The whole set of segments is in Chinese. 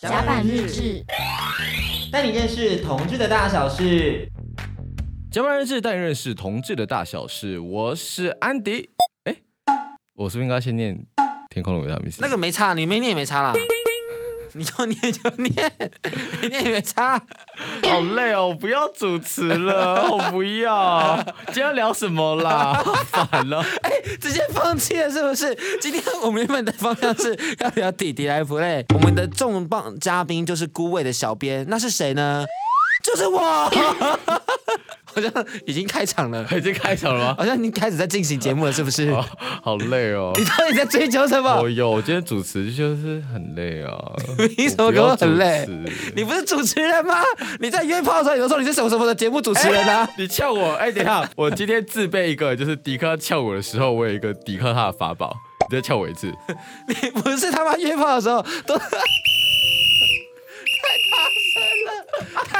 甲板日志，带你认识同志的大小事。甲板日志带你认识同志的大小事。我是安迪。哎，我是不是应该先念《天空的维他命 C》？那个没差，你没念也没差啦。你就念就念，你念也没差。好累哦，我不要主持了，我不要。今天要聊什么啦？好烦了。哎，直接放弃了是不是？今天我们原本的方向是要聊弟弟来 play。我们的重磅嘉宾就是孤味的小编，那是谁呢？就是我。好像已经开场了，已经开场了吗？好像你开始在进行节目了，是不是？好，好累哦！你到底在追求什么？我有，我今天主持就是很累啊。你怎么跟我很累？你不是主持人吗？你在约炮的时候，有时候你是什么什么的节目主持人啊？你呛我！哎，等一下，我今天自备一个，就是迪克呛我的时候，我有一个迪克他的法宝，你再呛我一次。你不是他妈约炮的时候都。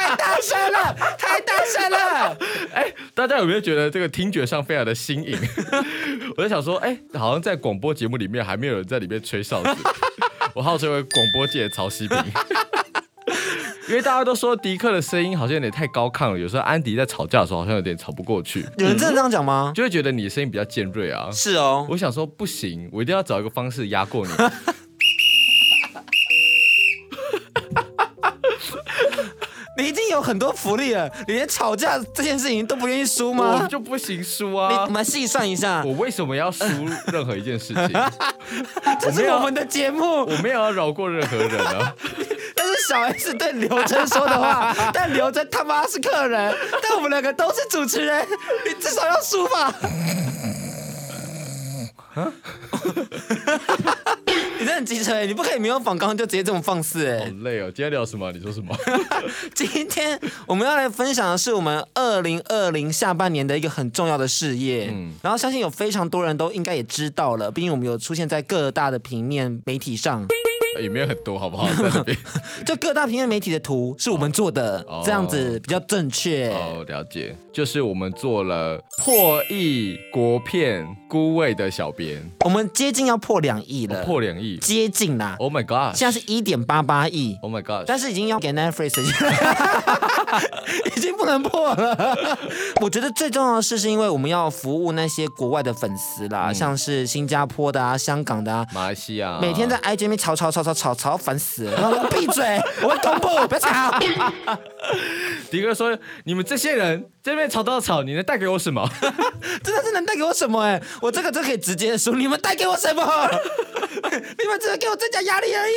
太大声了，太大声了！哎、欸，大家有没有觉得这个听觉上非常的新颖？我在想说，哎、欸，好像在广播节目里面还没有人在里面吹哨子。我号称为广播界的曹西平，因为大家都说迪克的声音好像有点太高亢了，有时候安迪在吵架的时候好像有点吵不过去。有人真的这样讲吗？就会觉得你的声音比较尖锐啊。是哦，我想说不行，我一定要找一个方式压过你。你已经有很多福利了，你连吵架这件事情都不愿意输吗？我就不行输啊！你我们细算一下，我为什么要输任何一件事情？这是我们的节目，我没有要饶过任何人啊！但是小 S 对刘真说的话，但刘真他妈是客人，但我们两个都是主持人，你至少要输吧？很机车，你不可以没有访纲就直接这么放肆哎！好累哦，今天聊什么？你说什么？今天我们要来分享的是我们二零二零下半年的一个很重要的事业，嗯，然后相信有非常多人都应该也知道了，毕竟我们有出现在各大的平面媒体上。也没有很多，好不好？在这边，就各大平面媒体的图是我们做的，哦、这样子比较正确。哦，了解，就是我们做了破亿国片孤位的小编，我们接近要破两亿了，哦、破两亿，接近啦。Oh my god！现在是一点八八亿。Oh my god！但是已经要给 Netflix，已经不能破了。我觉得最重要的是，是因为我们要服务那些国外的粉丝啦，嗯、像是新加坡的啊、香港的啊、马来西亚，每天在 IG 里面吵吵吵吵。吵吵烦死了！然后说闭嘴，我会同步，不要吵。迪哥说：“你们这些人这边吵到吵，你能带给我什么？真的是能带给我什么？哎，我这个就可以直接说，你们带给我什么？你们只能给我增加压力而已。”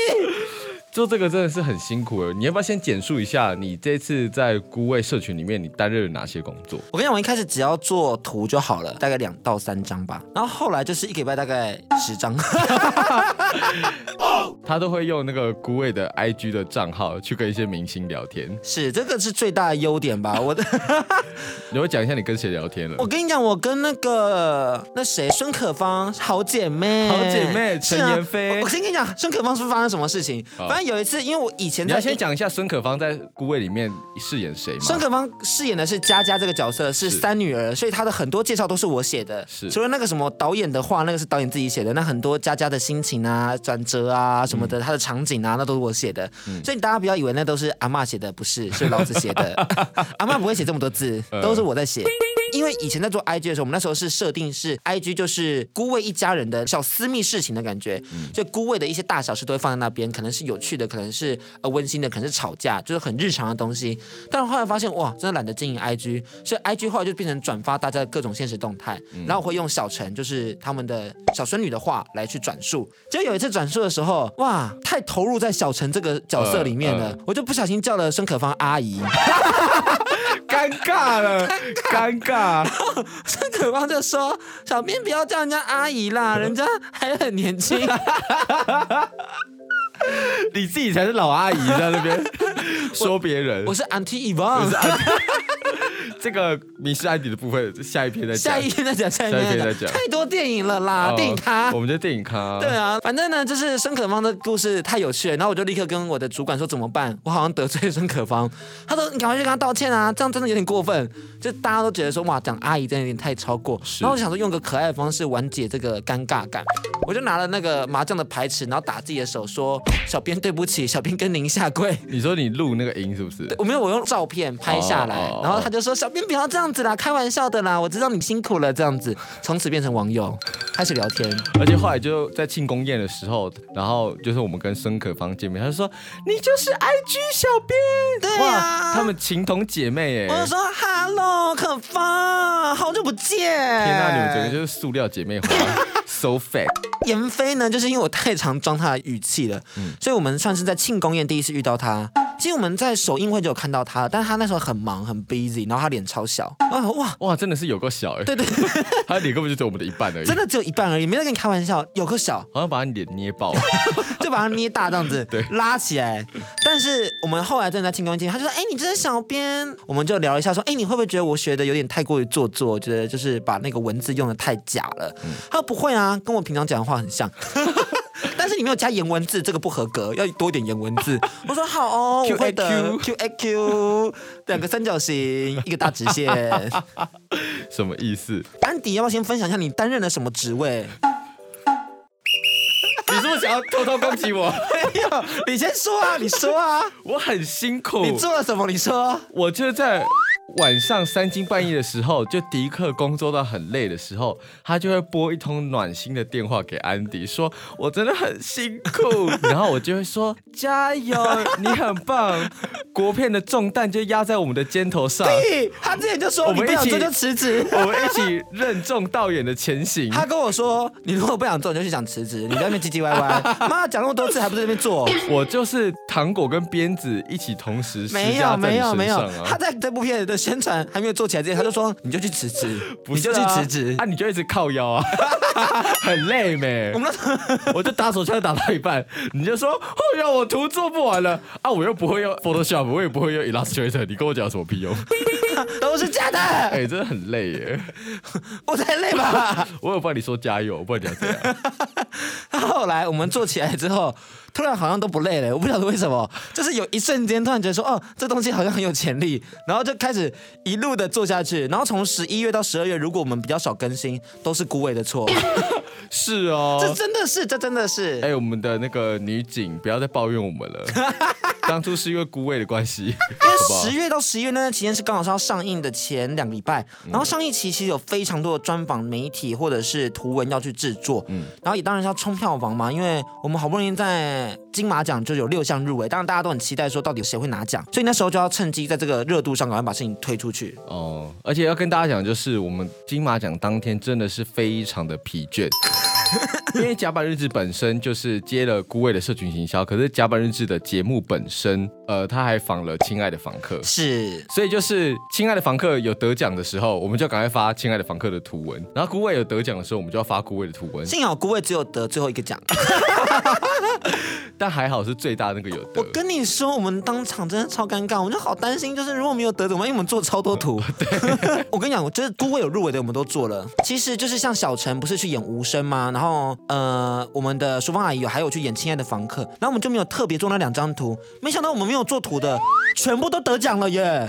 做这个真的是很辛苦了，你要不要先简述一下你这次在孤味社群里面你担任了哪些工作？我跟你讲，我一开始只要做图就好了，大概两到三张吧，然后后来就是一个礼拜大概十张。他都会用那个孤味的 IG 的账号去跟一些明星聊天，是这个是最大的优点吧？我的，你会讲一下你跟谁聊天了？我跟你讲，我跟那个那谁孙可芳好姐妹，好姐妹陈妍霏。我先跟你讲，孙可芳是不是发生什么事情？反正有一次，因为我以前你要先讲一下孙可芳在孤味里面饰演谁吗？孙可芳饰演的是佳佳这个角色，是三女儿，所以她的很多介绍都是我写的。是，除了那个什么导演的话，那个是导演自己写的。那很多佳佳的心情啊、转折啊什么的，她的场景啊，那都是我写的。所以大家不要以为那都是阿嬷写的，不是，是老子写的。阿妈不会写这么多字，都是我在写。因为以前在做 IG 的时候，我们那时候是设定是 IG 就是孤味一家人的小私密事情的感觉，所以孤味的一些大小事都会放在那边，可能是有趣的，可能是呃温馨的，可能是吵架，就是很日常的东西。但是后来发现哇，真的懒得经营 IG，所以 IG 后来就变成转发大家的各种现实动态，然后我会用小陈就是他们的小孙女的话来去转述。结果有一次转述的时候，哇，太投入在小陈这个角色里面了，呃呃、我就不小心叫了孙可芳阿姨。尴尬了，尴尬。孙可光就说：“小编不要叫人家阿姨啦，人家还很年轻。” 你自己才是老阿姨在那边说别人。我是 Auntie Yvonne。这个迷失安迪的部分，下一篇再讲。下一篇再讲，下一篇再讲。太多电影了啦，电影咖。我们就电影咖。对啊，反正呢，就是申可芳的故事太有趣了，然后我就立刻跟我的主管说怎么办？我好像得罪申可芳。他说你赶快去跟他道歉啊，这样真的有点过分。就大家都觉得说哇，讲阿姨真的有点太超过。然后我就想说用个可爱的方式缓解这个尴尬感，我就拿了那个麻将的牌尺，然后打自己的手说：“小编对不起，小编跟您下跪。”你说你录那个音是不是？我没有，我用照片拍下来，然后他就说：“小编不要这样子啦，开玩笑的啦，我知道你辛苦了。”这样子，从此变成网友，开始聊天。而且后来就在庆功宴的时候，然后就是我们跟孙可芳见面，他就说：“你就是 IG 小编。”对呀、啊，他们情同姐妹哎。我就说：“Hello，可芳，好久不见。”天哪，你们整个就是塑料姐妹花，so fat。妍霏呢，就是因为我太常装她的语气了，嗯，所以我们算是在庆功宴第一次遇到他。其实我们在首映会就有看到他，但是他那时候很忙很 busy，然后他脸超小，哇哇。哇，真的是有够小哎，对对，他脸根本就只有我们的一半而已，真的只有一半而已，没在跟你开玩笑，有个小，好像把你脸捏爆，就把他捏大这样子，对，拉起来。但是我们后来真的在庆功宴，他就说，哎，你这是小编，我们就聊一下，说，哎，你会不会觉得我学的有点太过于做作，觉得就是把那个文字用的太假了？嗯、他说不会啊，跟我平常讲的话很像。但是你没有加颜文字，这个不合格，要多一点颜文字。我说好哦，我会的。Q A Q，两个三角形，一个大直线，什么意思？安迪，要不要先分享一下你担任了什么职位？你是不是想要偷偷攻击我？没有，你先说啊，你说啊。我很辛苦。你做了什么？你说。我就在。晚上三更半夜的时候，就迪克工作到很累的时候，他就会拨一通暖心的电话给安迪，说：“我真的很辛苦。”然后我就会说：“加油，你很棒。”国片的重担就压在我们的肩头上。对，他之前就说：“我们一起就辞职，我们一起任重道远的前行。”他跟我说：“你如果不想做，你就去想辞职。你在那边唧唧歪歪，妈讲那么多次，还不在那边做？”我就是糖果跟鞭子一起同时施没有没有没有，他在这部片的。宣传还没有做起来之前，他就说：“你就去辞职，不是啊、你就去辞职啊！你就一直靠腰啊，很累没？我们 我就打手枪打到一半，你就说：‘哦呀，我图做不完了啊！’我又不会用 Photoshop，我也不会用 Illustrator，你跟我讲什么屁用？都是假的。哎、欸，真的很累耶，我才累吧？我有帮你说加油，不然你要这样？后来我们做起来之后。”突然好像都不累了，我不晓得为什么，就是有一瞬间突然觉得说，哦，这东西好像很有潜力，然后就开始一路的做下去，然后从十一月到十二月，如果我们比较少更新，都是孤伟的错。是哦，这真的是，这真的是。哎，我们的那个女警不要再抱怨我们了。当初是因为孤伟的关系，因为十月到十一月那段期间是刚好是要上映的前两个礼拜，然后上一期其实有非常多的专访媒体或者是图文要去制作，嗯，然后也当然是要冲票房嘛，因为我们好不容易在金马奖就有六项入围，当然大家都很期待说到底谁会拿奖，所以那时候就要趁机在这个热度上赶快把事情推出去。哦，而且要跟大家讲，就是我们金马奖当天真的是非常的疲倦。因为甲板日志本身就是接了孤味的社群行销，可是甲板日志的节目本身，呃，他还访了《亲爱的房客》，是，所以就是《亲爱的房客》有得奖的时候，我们就赶快发《亲爱的房客》的图文；然后孤味有得奖的时候，我们就要发孤味的图文。幸好孤味只有得最后一个奖。但还好是最大那个有得。我跟你说，我们当场真的超尴尬，我就好担心，就是如果没有得怎么办？因为我们做超多图。对，我跟你讲，我觉得孤位有入围的，我们都做了。其实就是像小陈不是去演无声吗？然后呃，我们的淑芳阿姨有还有去演亲爱的房客，然后我们就没有特别做那两张图。没想到我们没有做图的，全部都得奖了耶！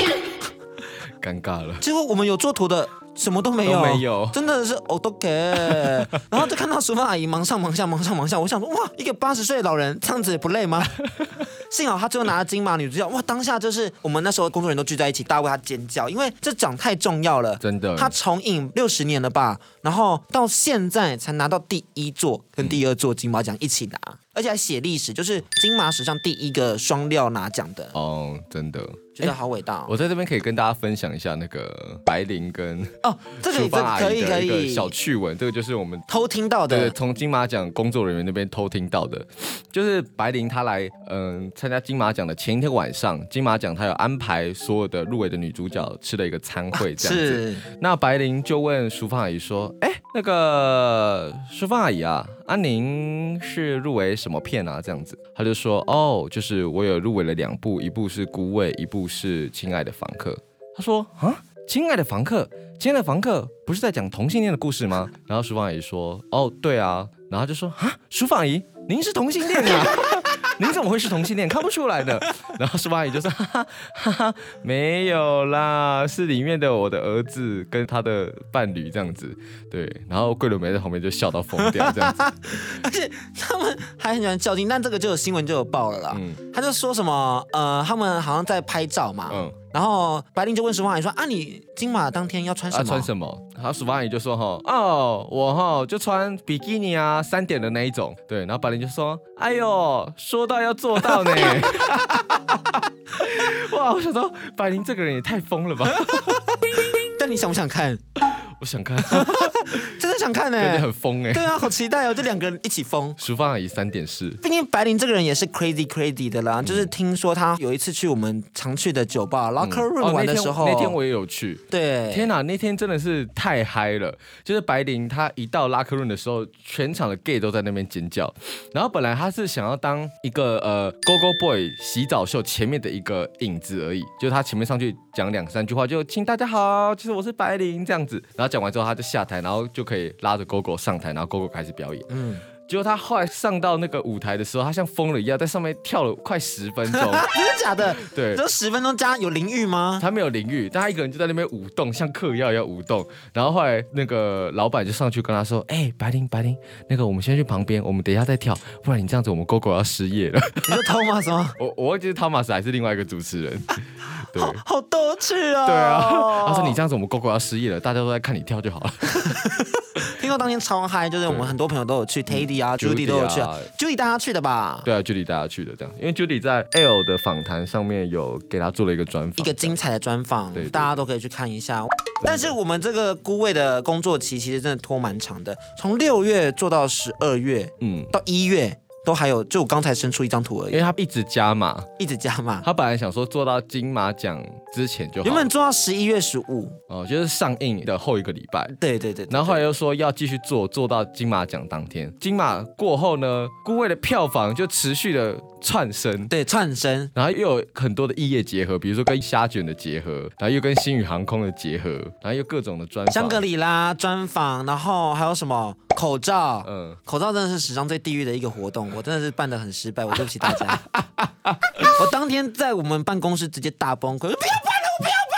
尴尬了。结果我们有做图的。什么都没有，没有，真的是哦都给，然后就看到淑芳阿姨忙上忙下，忙上忙下，我想说哇，一个八十岁的老人这样子也不累吗？幸好她最后拿了金马女主角，哇，当下就是我们那时候工作人员都聚在一起，大家为她尖叫，因为这奖太重要了，真的。他重影六十年了吧，然后到现在才拿到第一座跟第二座金马奖一起拿，嗯、而且还写历史，就是金马史上第一个双料拿奖的。哦，真的。觉得好伟大、哦！我在这边可以跟大家分享一下那个白灵跟哦，这个这个可以可以小趣闻，这个就是我们偷听到的，对，从金马奖工作人员那边偷听到的，就是白灵她来嗯参加金马奖的前一天晚上，金马奖她有安排所有的入围的女主角吃了一个餐会，这样子。是那白灵就问淑芳阿姨说：“哎，那个淑芳阿姨啊。”啊，您是入围什么片啊？这样子，他就说，哦，就是我有入围了两部，一部是《孤味》，一部是《亲爱的房客》。他说，啊，亲爱的房客，亲爱的房客，不是在讲同性恋的故事吗？然后淑芳阿姨说，哦，对啊，然后就说啊，淑芳阿姨，您是同性恋啊？您怎么会是同性恋？看不出来的。然后叔叔阿姨就说哈哈哈哈，没有啦，是里面的我的儿子跟他的伴侣这样子。对，然后桂纶镁在旁边就笑到疯掉这样子。而且他们还很喜欢较劲，但这个就有新闻就有报了啦。嗯，他就说什么呃，他们好像在拍照嘛。嗯。然后白灵就问淑芳阿姨说：“啊，你金马当天要穿什么？”啊、穿什么？然后淑芳阿姨就说：“哈，哦，我哈就穿比基尼啊，三点的那一种。”对，然后白灵就说：“哎呦，说到要做到呢。”哇，我想说，白灵这个人也太疯了吧？但你想不想看？我想看，真的想看呢、欸，很疯哎、欸，对啊，好期待哦，这两个人一起疯。淑芳阿姨三点式，毕竟白灵这个人也是 crazy crazy 的啦，嗯、就是听说他有一次去我们常去的酒吧 Locker Room 玩的时候、那，那天我也有去，对，天哪，那天真的是太嗨了，就是白灵她一到 Locker Room 的时候，全场的 gay 都在那边尖叫，然后本来他是想要当一个呃 Go Go Boy 洗澡秀前面的一个影子而已，就是他前面上去讲两三句话，就请大家好，其实我是白灵。这样子，然后。讲完之后，他就下台，然后就可以拉着哥哥上台，然后哥哥开始表演。嗯。结果他后来上到那个舞台的时候，他像疯了一样，在上面跳了快十分钟。真的假的？对，这十分钟加有淋浴吗？他没有淋浴，但他一个人就在那边舞动，像嗑药一样舞动。然后后来那个老板就上去跟他说：“哎、欸，白灵，白灵，那个我们先去旁边，我们等一下再跳，不然你这样子，我们狗狗要失业了。”你说汤马斯吗？我我忘记是汤马斯还是另外一个主持人。对，好，好逗趣啊！对啊，他说：“你这样子，我们狗狗要失业了，大家都在看你跳就好了。”听说当天超嗨，就是我们很多朋友都有去，Tedy 啊，Judy 都有去。Judy 带他去的吧？对啊，Judy 带他去的，这样，因为 Judy 在 L 的访谈上面有给他做了一个专访，一个精彩的专访，对，对，大家都可以去看一下。但是我们这个孤位的工作期其实真的拖蛮长的，从六月做到十二月，嗯，到一月。都还有，就我刚才伸出一张图而已。因为他一直加码，一直加码。他本来想说做到金马奖之前就好，原本做到十一月十五，哦，就是上映的后一个礼拜。对对对，对。然后后来又说要继续做，做到金马奖当天。金马过后呢，顾魏的票房就持续的窜升，对，串生。然后又有很多的异业结合，比如说跟虾卷的结合，然后又跟星宇航空的结合，然后又各种的专访，香格里拉专访，然后还有什么？口罩，嗯，口罩真的是史上最地狱的一个活动，我真的是办的很失败，我对不起大家。我当天在我们办公室直接大崩溃，不要办了，我不要。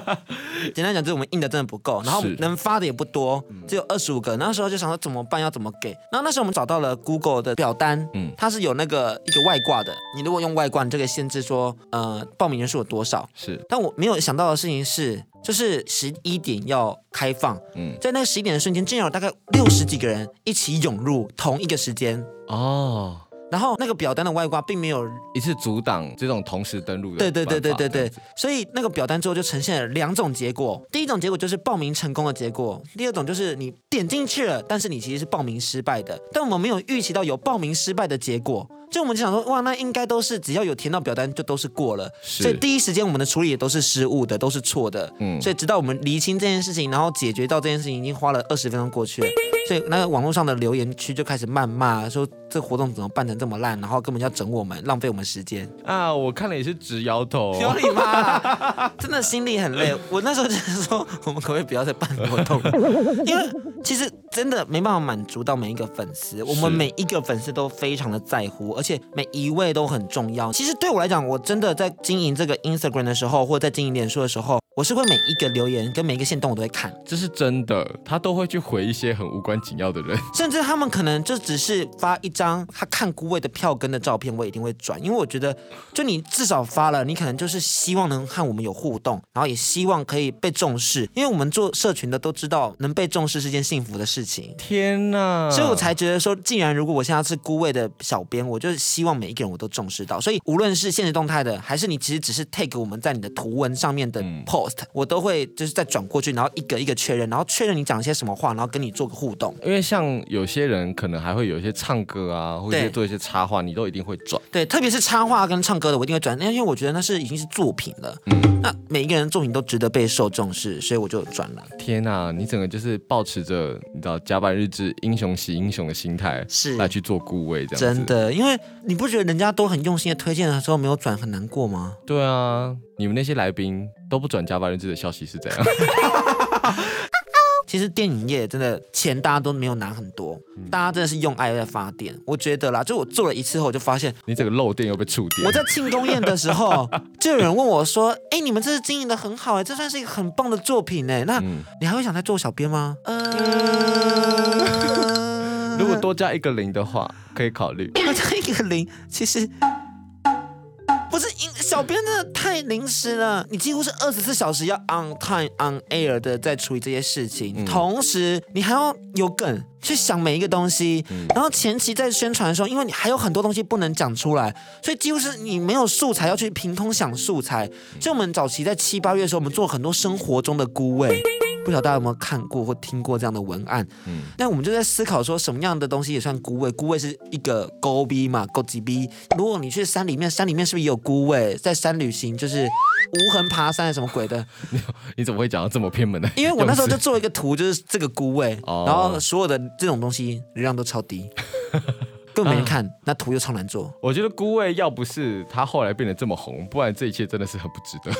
简单讲就是我们印的真的不够，然后能发的也不多，只有二十五个。那时候就想说怎么办，要怎么给。然后那时候我们找到了 Google 的表单，嗯，它是有那个一个外挂的，你如果用外挂，你就可以限制说，呃，报名人数有多少。是，但我没有想到的事情是。就是十一点要开放，嗯，在那个十一点的瞬间，竟然有大概六十几个人一起涌入同一个时间哦。然后那个表单的外挂并没有一次阻挡这种同时登录的，对对对对对对。所以那个表单之后就呈现了两种结果，第一种结果就是报名成功的结果，第二种就是你点进去了，但是你其实是报名失败的。但我们没有预期到有报名失败的结果。就我们就想说，哇，那应该都是只要有填到表单就都是过了，所以第一时间我们的处理也都是失误的，都是错的。嗯，所以直到我们厘清这件事情，然后解决到这件事情，已经花了二十分钟过去了。所以那个网络上的留言区就开始谩骂，说这活动怎么办成这么烂，然后根本就要整我们，浪费我们时间啊！我看了也是直摇头，有你妈！真的心里很累。我那时候就是说，我们可不可以不要再办活动？因为其实真的没办法满足到每一个粉丝，我们每一个粉丝都非常的在乎，而且每一位都很重要。其实对我来讲，我真的在经营这个 Instagram 的时候，或者在经营脸书的时候，我是会每一个留言跟每一个线动我都会看，这是真的，他都会去回一些很无关。紧要的人，甚至他们可能就只是发一张他看孤位的票根的照片，我一定会转，因为我觉得，就你至少发了，你可能就是希望能和我们有互动，然后也希望可以被重视，因为我们做社群的都知道，能被重视是件幸福的事情。天哪！所以我才觉得说，既然如果我现在是孤位的小编，我就希望每一个人我都重视到，所以无论是现实动态的，还是你其实只是 take 我们在你的图文上面的 post，嗯，我都会就是再转过去，然后一个一个确认，然后确认你讲些什么话，然后跟你做个互动。因为像有些人可能还会有一些唱歌啊，或者做一些插画，你都一定会转。对，特别是插画跟唱歌的，我一定会转。那因为我觉得那是已经是作品了，嗯，那每一个人的作品都值得被受重视，所以我就转了。天哪，你整个就是抱持着你知道甲板日志英雄惜英雄的心态，是来去做孤味这样。真的，因为你不觉得人家都很用心的推荐的时候没有转很难过吗？对啊。你们那些来宾都不转加班日志的消息是怎样？其实电影业真的钱大家都没有拿很多，嗯、大家真的是用爱在发电。我觉得啦，就我做了一次后，我就发现你这个漏电又被触电。我在庆功宴的时候，就有人问我说：“哎，你们这是经营的很好哎，这算是一个很棒的作品哎，那、嗯、你还会想再做小编吗？”呃，如果多加一个零的话，可以考虑。多加一个零，其实。不是，因小编真的太临时了，你几乎是二十四小时要 on time on air 的在处理这些事情，嗯、同时你还要有梗去想每一个东西，嗯、然后前期在宣传的时候，因为你还有很多东西不能讲出来，所以几乎是你没有素材要去凭空想素材。所以我们早期在七八月的时候，我们做很多生活中的孤味。不晓得大家有没有看过或听过这样的文案？嗯，那我们就在思考说，什么样的东西也算孤味？孤味是一个勾逼嘛，勾几逼？如果你去山里面，山里面是不是也有孤味？在山旅行就是无痕爬山什么鬼的？你 你怎么会讲到这么偏门的？因为我那时候就做一个图，就是这个孤味，哦、然后所有的这种东西流量都超低。更没人看，啊、那图又超难做。我觉得孤味要不是他后来变得这么红，不然这一切真的是很不值得。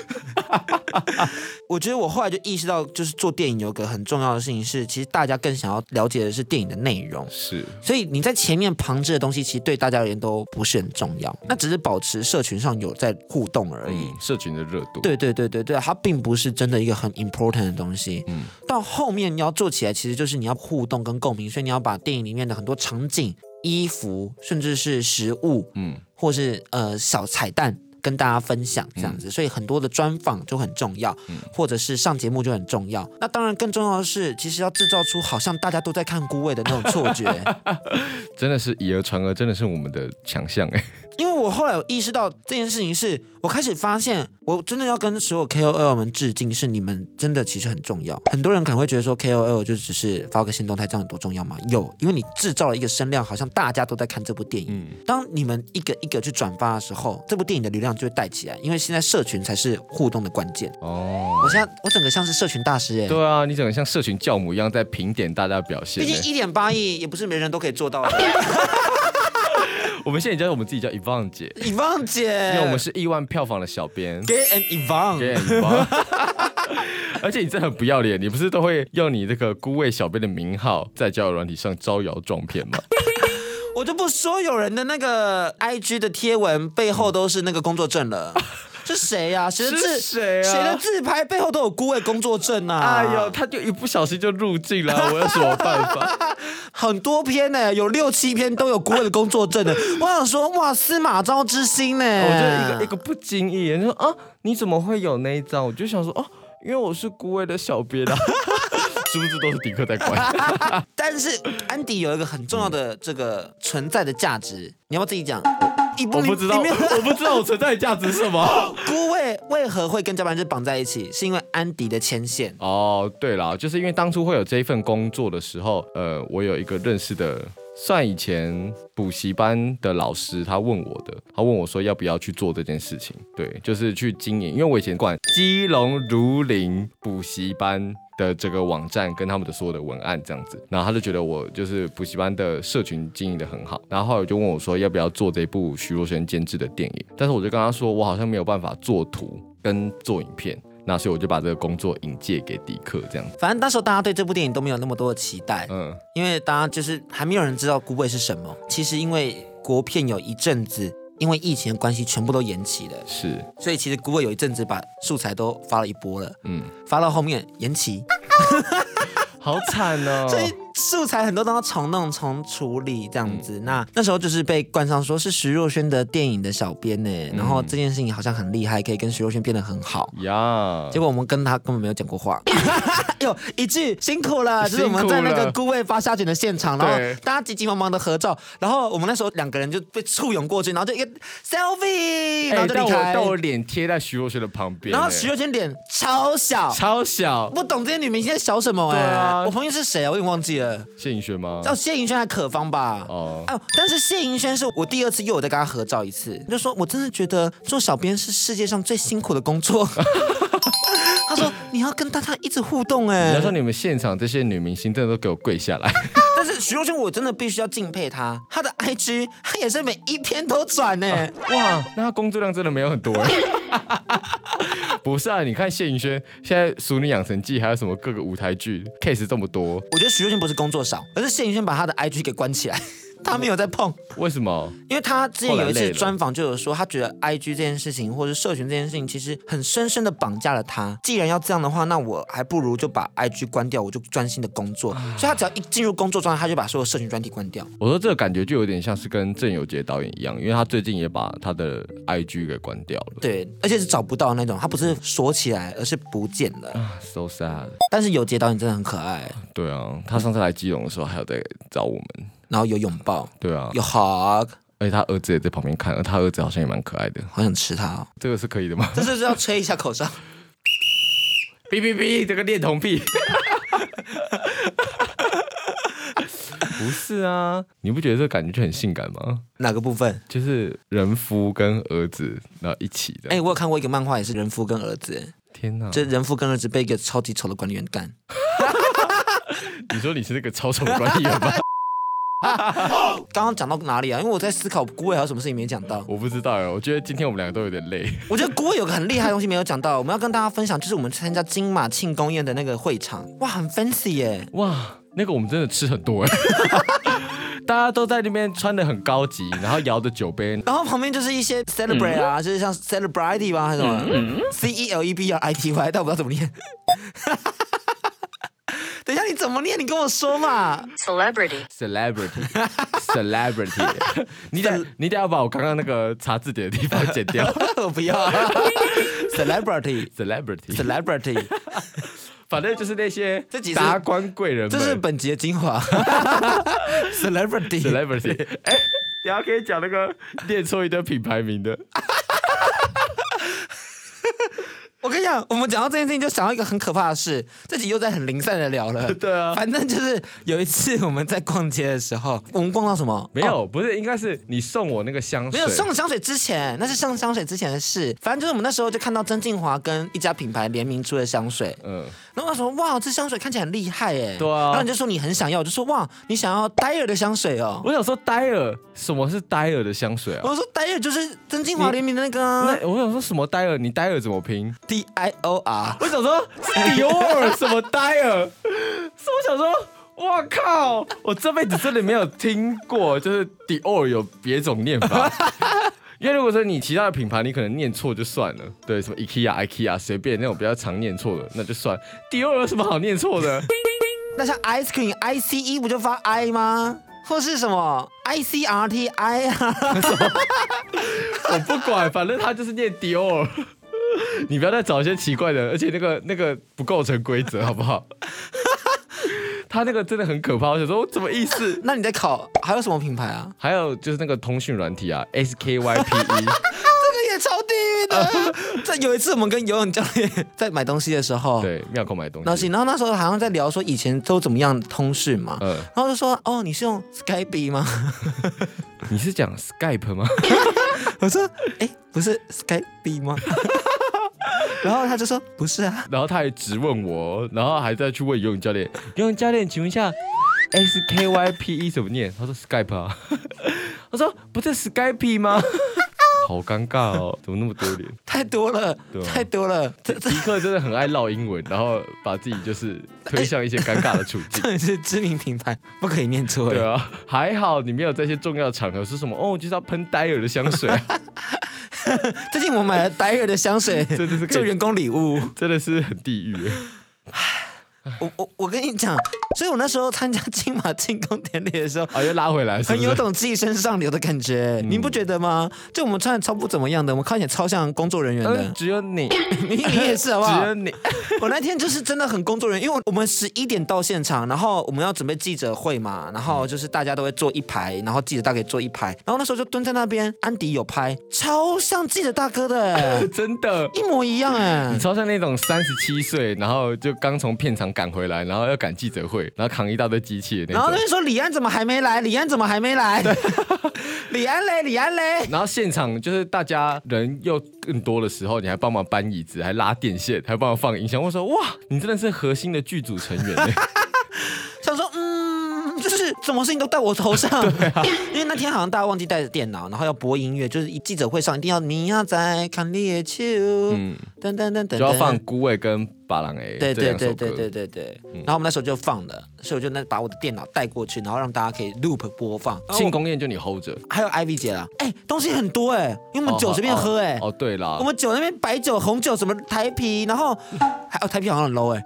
我觉得我后来就意识到，就是做电影有个很重要的事情是，其实大家更想要了解的是电影的内容。是，所以你在前面旁支的东西，其实对大家而言都不是很重要。那只是保持社群上有在互动而已。嗯、社群的热度。对对对对对，它并不是真的一个很 important 的东西。嗯，到后面你要做起来，其实就是你要互动跟共鸣，所以你要把电影里面的很多场景。衣服，甚至是食物，嗯，或是呃小彩蛋跟大家分享这样子，嗯、所以很多的专访就很重要，嗯、或者是上节目就很重要。那当然更重要的是，其实要制造出好像大家都在看孤味的那种错觉，真的是以讹传讹，真的是我们的强项哎。因为我后来有意识到这件事情是，是我开始发现，我真的要跟所有 KOL 们致敬，是你们真的其实很重要。很多人可能会觉得说 KOL 就只是发个新动态，这样有多重要吗？有，因为你制造了一个声量，好像大家都在看这部电影。嗯、当你们一个一个去转发的时候，这部电影的流量就会带起来，因为现在社群才是互动的关键。哦，我现在我整个像是社群大师哎。对啊，你整个像社群教母一样在评点大家的表现。毕竟一点八亿也不是每人都可以做到的。我们现在叫我们自己叫 Yvonne 姐，Yvonne 姐，因为我们是亿万票房的小编，Get an Yvonne，Get an Yvonne，而且你真的很不要脸，你不是都会用你这个孤位小编的名号在交友软体上招摇撞骗吗？我就不说有人的那个 IG 的贴文背后都是那个工作证了。是谁呀？谁的自谁啊？谁的自拍背后都有孤位工作证啊？哎呦，他就一不小心就入镜了，我有什么办法？很多篇呢，有六七篇都有孤伟的工作证的。我想说，哇，司马昭之心呢？我觉得一个一个不经意，你说啊，你怎么会有那一张？我就想说，哦，因为我是孤伟的小编啊，是不知都是迪克在管？但是安迪有一个很重要的这个存在的价值，你要不要自己讲？我不知道，我不知道我存在的价值是什么。孤味为何会跟加班日绑在一起？是因为安迪的牵线。哦，对了，就是因为当初会有这一份工作的时候，呃，我有一个认识的，算以前补习班的老师，他问我的，他问我说要不要去做这件事情。对，就是去经营，因为我以前管基隆如林补习班。的这个网站跟他们的所有的文案这样子，然后他就觉得我就是补习班的社群经营的很好，然后后来就问我说要不要做这部徐若瑄监制的电影，但是我就跟他说我好像没有办法做图跟做影片，那所以我就把这个工作引介给迪克这样子。反正那时候大家对这部电影都没有那么多的期待，嗯，因为大家就是还没有人知道孤味是什么。其实因为国片有一阵子。因为疫情的关系，全部都延期了。是，所以其实孤味有一阵子把素材都发了一波了。嗯，发到后面延期，好惨哦。所以素材很多都要重弄、重处理这样子。嗯、那那时候就是被冠上说是徐若瑄的电影的小编呢。嗯、然后这件事情好像很厉害，可以跟徐若瑄变得很好。呀，结果我们跟他根本没有讲过话。有一句辛苦了，就是我们在那个孤味发虾卷的现场，然后大家急急忙忙的合照，然后我们那时候两个人就被簇拥过去，然后就一个 selfie，然后就离开。但我我脸贴在徐若瑄的旁边，然后徐若瑄脸超小，超小，不懂这些女明星在小什么哎。我朋友是谁啊？我有点忘记了。谢盈萱吗？哦，谢盈萱还可芳吧？哦，哎，但是谢盈萱是我第二次又有在跟她合照一次，就说我真的觉得做小编是世界上最辛苦的工作。他说：“你要跟大家一直互动哎。”你要说你们现场这些女明星真的都给我跪下来。但是徐若瑄，我真的必须要敬佩她，她的 IG，她也是每一篇都转呢、啊。哇，那她工作量真的没有很多哎。不是啊，你看谢盈萱现在《熟女养成记》还有什么各个舞台剧 case 这么多，我觉得徐若瑄不是工作少，而是谢盈萱把他的 IG 给关起来。他没有在碰，为什么？因为他之前有一次专访就有说，他觉得 I G 这件事情，或者是社群这件事情，其实很深深的绑架了他。既然要这样的话，那我还不如就把 I G 关掉，我就专心的工作。所以他只要一进入工作状态，他就把所有社群专题关掉。我说这个感觉就有点像是跟郑有杰导演一样，因为他最近也把他的 I G 给关掉了。对，而且是找不到那种，他不是锁起来，而是不见了。啊 So sad。但是有杰导演真的很可爱。对啊，他上次来基隆的时候，还有在找我们。然后有拥抱，对啊，有 hug，而且他儿子也在旁边看，而他儿子好像也蛮可爱的，好想吃他哦。这个是可以的吗？这是要吹一下口哨。哔哔哔，这个恋童癖。不是啊，你不觉得这个感觉就很性感吗？哪个部分？就是人夫跟儿子然后一起的。哎，我有看过一个漫画，也是人夫跟儿子。天哪！这人夫跟儿子被一个超级丑的管理员干。你说你是那个超丑的管理员吗？刚刚讲到哪里啊？因为我在思考孤味还有什么事情没讲到。我不知道哎，我觉得今天我们两个都有点累。我觉得孤味有个很厉害的东西没有讲到，我们要跟大家分享，就是我们参加金马庆功宴的那个会场，哇，很 fancy 耶！哇，那个我们真的吃很多哎，大家都在那边穿的很高级，然后摇着酒杯，然后旁边就是一些 celebrate 啊，嗯、就是像 celebrity 吧，还是什么、嗯、C E L E B R I T Y，但我不知道怎么念。等一下，你怎么念？你跟我说嘛。Celebrity，celebrity，celebrity。你得，你等要把我刚刚那个查字典的地方剪掉。我不要。Celebrity，celebrity，celebrity。反正就是那些达官贵人们。这是本集的精华。Celebrity，celebrity。哎，等下可以讲那个念错一堆品牌名的。我跟你讲，我们讲到这件事情，就想到一个很可怕的事。自己又在很零散的聊了。对啊，反正就是有一次我们在逛街的时候，我们逛到什么？没有，不是，应该是你送我那个香水。没有送香水之前，那是送香水之前的事。反正就是我们那时候就看到曾静华跟一家品牌联名出的香水。嗯。然后他说：“哇，这香水看起来很厉害哎。”对啊。然后你就说你很想要，我就说：“哇，你想要戴尔的香水哦。”我想说戴尔，什么是戴尔的香水啊？我说戴尔就是曾金华联名的那个。那我想说什么戴尔？你戴尔怎么拼？D I O R。我想说迪奥什么戴尔，是我想说，我靠，我这辈子真的没有听过，就是 Dior 有别种念法。因为如果说你其他的品牌，你可能念错就算了，对，什么 IKEA、IKEA 随便那种比较常念错的，那就算。迪奥有什么好 念错的？那像 ice cream、I C E 不就发 I 吗？或是什么 I C R T I 啊？我不管，反正他就是念迪奥。你不要再找一些奇怪的，而且那个那个不构成规则，好不好？他那个真的很可怕，我想说，什么意思？那你在考还有什么品牌啊？还有就是那个通讯软体啊，S K Y P E，这个也超地狱的。在有一次我们跟游泳教练在买东西的时候，对，庙口买东西，然后然后那时候好像在聊说以前都怎么样通讯嘛，嗯，然后就说哦，你是用 Skype 吗？你是讲 Skype 吗？我说哎，不是 Skype 吗？然后他就说不是啊，然后他还直问我，然后还在去问游泳教练，游泳教练，请问一下，S K Y P E 怎么念？他说 Skype 啊，我说不是 Skype 吗？好尴尬哦，怎么那么多脸？太多了，对太多了。这迪克真的很爱唠英文，然后把自己就是推向一些尴尬的处境。这是知名品牌，不可以念错。对啊，还好你没有在一些重要的场合是什么？哦，就是要喷戴尔的香水。最近我买了戴尔的香水，真的是做员工礼物，真的是很地狱。我我我跟你讲，所以我那时候参加金马庆功典礼的时候，啊，又拉回来是是，很有种寄身上流的感觉，嗯、你不觉得吗？就我们穿的超不怎么样的，我们看起来超像工作人员的。嗯、只有你，你你也是好不好？只有你。我那天就是真的很工作人员，因为我们十一点到现场，然后我们要准备记者会嘛，然后就是大家都会坐一排，然后记者大概坐一排，然后那时候就蹲在那边，安迪有拍，超像记者大哥的，真的，一模一样哎，你超像那种三十七岁，然后就刚从片场赶回来，然后要赶记者会，然后扛一大堆机器的那种。然后那边说李安怎么还没来？李安怎么还没来？对 李安嘞，李安嘞。然后现场就是大家人又更多的时候，你还帮忙搬椅子，还拉电线，还帮忙放音响。我说哇，你真的是核心的剧组成员。想说嗯，就是是什么事情都在我头上。对啊，因为那天好像大家忘记带着电脑，然后要播音乐，就是一记者会上一定要你要在看猎球，嗯，等等等等，就要放孤味跟。巴郎 A，对对对对对对对，然后我们那时候就放了，所以我就那把我的电脑带过去，然后让大家可以 loop 播放。庆功宴就你 hold 着，还有 Ivy 姐啦，哎，东西很多哎，因为我们酒随便喝哎。哦对啦，我们酒那边白酒、红酒什么台啤，然后还有台啤好像很 low 哎，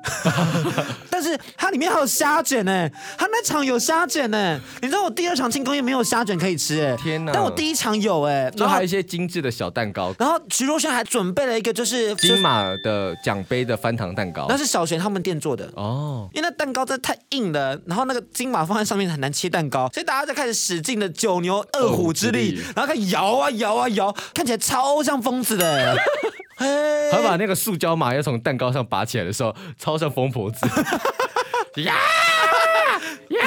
但是它里面还有虾卷哎，它那场有虾卷哎，你知道我第二场庆功宴没有虾卷可以吃哎，天哪！但我第一场有哎，然后还有一些精致的小蛋糕，然后徐若瑄还准备了一个就是金马的奖杯的翻糖蛋糕，那是小。璇他们店做的哦，因为那蛋糕真的太硬了，然后那个金马放在上面很难切蛋糕，所以大家就开始使劲的九牛二虎之力，哦、然后开始摇啊摇啊摇，看起来超像疯子的。嘿，他把那个塑胶马要从蛋糕上拔起来的时候，超像疯婆子。呀呀！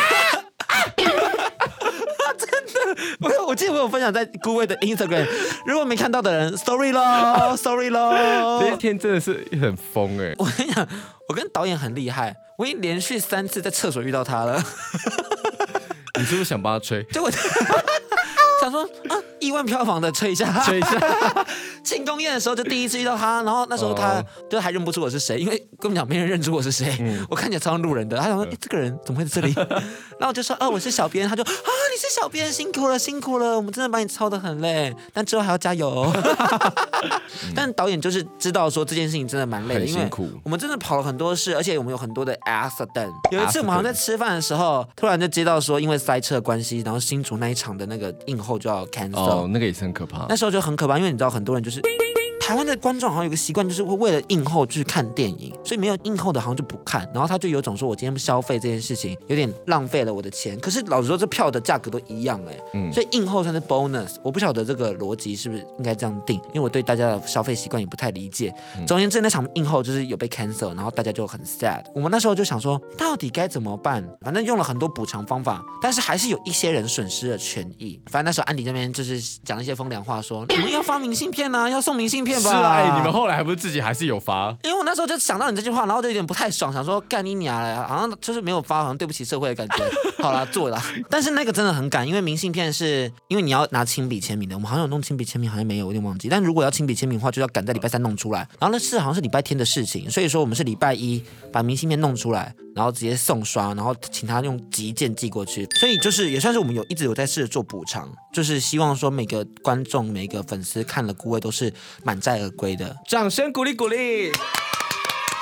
真的，我我记得我有分享在孤味的 Instagram，如果没看到的人，sorry 咯，sorry 咯。那一天真的是很疯哎！我跟你讲，我跟导演很厉害，我已经连续三次在厕所遇到他了。你是不是想帮他吹？就我 想说啊。亿万票房的吹一下，吹一下。庆功宴的时候就第一次遇到他，然后那时候他就还认不出我是谁，因为根本讲没人认出我是谁，嗯、我看起来超像路人的。他想说，哎、欸，这个人怎么会在这里？然后我就说，哦，我是小编。他就啊，你是小编，辛苦了，辛苦了，我们真的把你操得很累，但之后还要加油、哦。但导演就是知道说这件事情真的蛮累的，因为我们真的跑了很多事，而且我们有很多的 accident。有一次我们好像在吃饭的时候，突然就接到说因为塞车的关系，然后新竹那一场的那个映后就要 cancel。哦，那个也是很可怕。那时候就很可怕，因为你知道很多人就是。台湾的观众好像有个习惯，就是会为了映后去看电影，所以没有映后的好像就不看。然后他就有种说，我今天消费这件事情有点浪费了我的钱。可是老实说，这票的价格都一样哎，嗯，所以映后算是 bonus。我不晓得这个逻辑是不是应该这样定，因为我对大家的消费习惯也不太理解。总而言之，那场映后就是有被 cancel，然后大家就很 sad。我们那时候就想说，到底该怎么办？反正用了很多补偿方法，但是还是有一些人损失了权益。反正那时候安迪那边就是讲一些风凉话，说你们要发明信片呢、啊，要送明信片吧。是啊，哎，你们后来还不是自己还是有发？因为我那时候就想到你这句话，然后就有点不太爽，想说干你娘了，好像就是没有发，好像对不起社会的感觉。好了，做了。但是那个真的很赶，因为明信片是因为你要拿亲笔签名的，我们好像有弄亲笔签名，好像没有，我有点忘记。但如果要亲笔签名的话，就要赶在礼拜三弄出来。然后那是好像是礼拜天的事情，所以说我们是礼拜一把明信片弄出来，然后直接送刷，然后请他用急件寄过去。所以就是也算是我们有一直有在试着做补偿，就是希望说每个观众、每个粉丝看了顾魏都是满载而归的。掌声鼓励鼓励。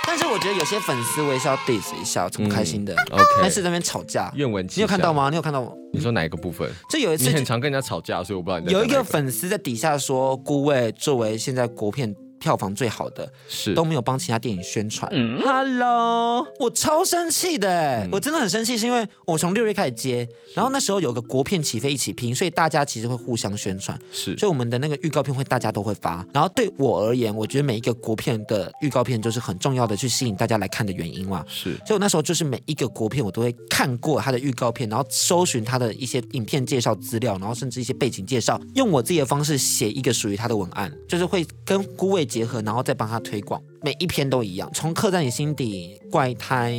但是我觉得有些粉丝我也是要 diss 一下，这么开心的。嗯、OK。但是在那边吵架，愿闻你有看到吗？你有看到吗？你说哪一个部分？就有一次，你很常跟人家吵架，所以我不知道你在。有一个粉丝在底下说，顾魏作为现在国片。票房最好的是都没有帮其他电影宣传。嗯，Hello，我超生气的，嗯、我真的很生气，是因为我从六月开始接，然后那时候有个国片起飞一起拼，所以大家其实会互相宣传。是，所以我们的那个预告片会大家都会发。然后对我而言，我觉得每一个国片的预告片就是很重要的去吸引大家来看的原因嘛。是，所以我那时候就是每一个国片我都会看过它的预告片，然后搜寻它的一些影片介绍资料，然后甚至一些背景介绍，用我自己的方式写一个属于它的文案，就是会跟孤味。结合，然后再帮他推广，每一篇都一样。从刻在你心底、怪胎、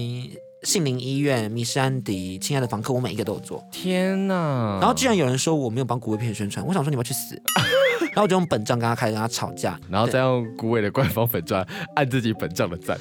杏林医院、迷失安迪、亲爱的房客，我每一个都有做。天哪！然后居然有人说我没有帮古味片宣传，我想说你们要去死。然后我就用本账跟他开始跟他吵架，然后再用古味的官方粉钻按自己本账的赞。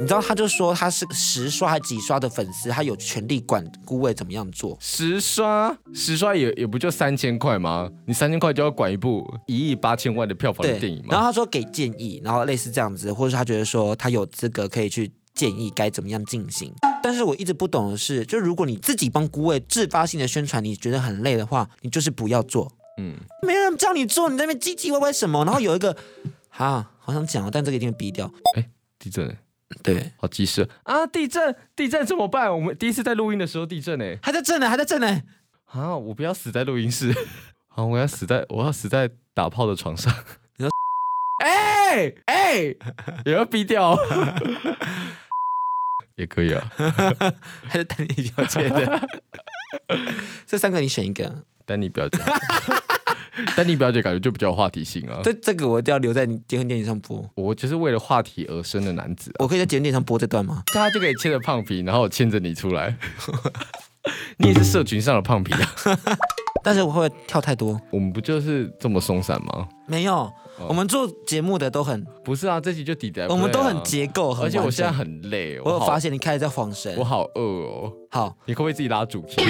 你知道，他就说他是十刷还几刷的粉丝，他有权利管顾位怎么样做。十刷，十刷也也不就三千块吗？你三千块就要管一部一亿八千万的票房的电影吗？然后他说给建议，然后类似这样子，或者是他觉得说他有资格可以去建议该怎么样进行。但是我一直不懂的是，就如果你自己帮孤位自发性的宣传，你觉得很累的话，你就是不要做。嗯，没人叫你做，你在那边唧唧歪歪什么？然后有一个，哈，好想讲，但这个一定会逼掉。哎，地震。对，好及时啊！地震，地震怎么办？我们第一次在录音的时候地震呢，还在震呢，还在震呢。啊！我不要死在录音室，啊，我要死在我要死在打炮的床上。你说，哎哎，也要逼掉，也可以啊，还是丹尼表姐的。这三个你选一个，丹尼表姐。但你表姐感觉就比较有话题性啊。这这个我一定要留在你结婚典礼上播。我就是为了话题而生的男子啊。我可以在结婚典礼上播这段吗？大家就可以牵着胖皮，然后我牵着你出来。你也是社群上的胖皮啊。但是我会跳太多。我们不就是这么松散吗？没有。我们做节目的都很不是啊，这期就底带。我们都很结构，而且我现在很累。我有发现你开始在晃神，我好饿哦。好，你可不可以自己拉主题？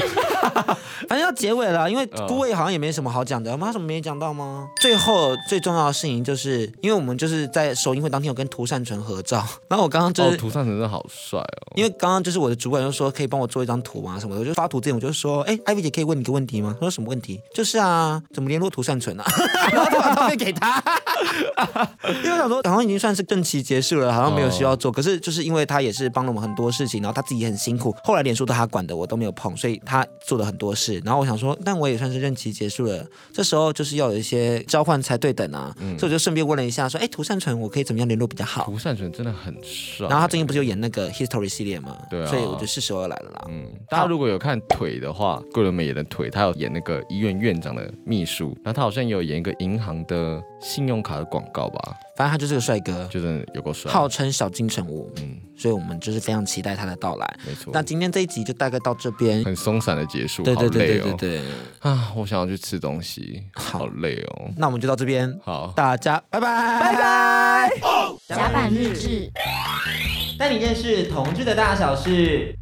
反正要结尾了，因为孤味好像也没什么好讲的。我们还有什么没讲到吗？最后最重要的事情就是，因为我们就是在首映会当天有跟涂善存合照，然后我刚刚就是涂善存真的好帅哦。因为刚刚就是我的主管就说可以帮我做一张图啊什么的，我就发图之前我就说，哎，艾薇姐可以问你个问题吗？他说什么问题？就是啊，怎么联络涂善存啊？然后就把照片给他。因为我想说，好像已经算是正期结束了，好像没有需要做。可是就是因为他也是帮了我们很多事情，然后他自己也很辛苦。后来脸书都他管的，我都没有碰，所以他做了很多事。然后我想说，但我也算是任期结束了，这时候就是要有一些交换才对等啊。嗯、所以我就顺便问了一下，说，哎，涂善存，我可以怎么样联络比较好？涂善存真的很帅。然后他最近不是有演那个 History 系列吗？对啊。所以我觉得是时候来了啦。嗯，大家如果有看腿的话，桂纶镁演的腿，他有演那个医院院长的秘书，然后他好像也有演一个银行的信用卡的广告吧。反正他就是个帅哥，就是有够帅，号称小金城武，嗯，所以我们就是非常期待他的到来。没错，那今天这一集就大概到这边，很松散的结束，对对对对对对，啊，我想要去吃东西，好。累哦。那我们就到这边，好，大家拜拜。拜拜。甲板日志，带你认识同志的大小事。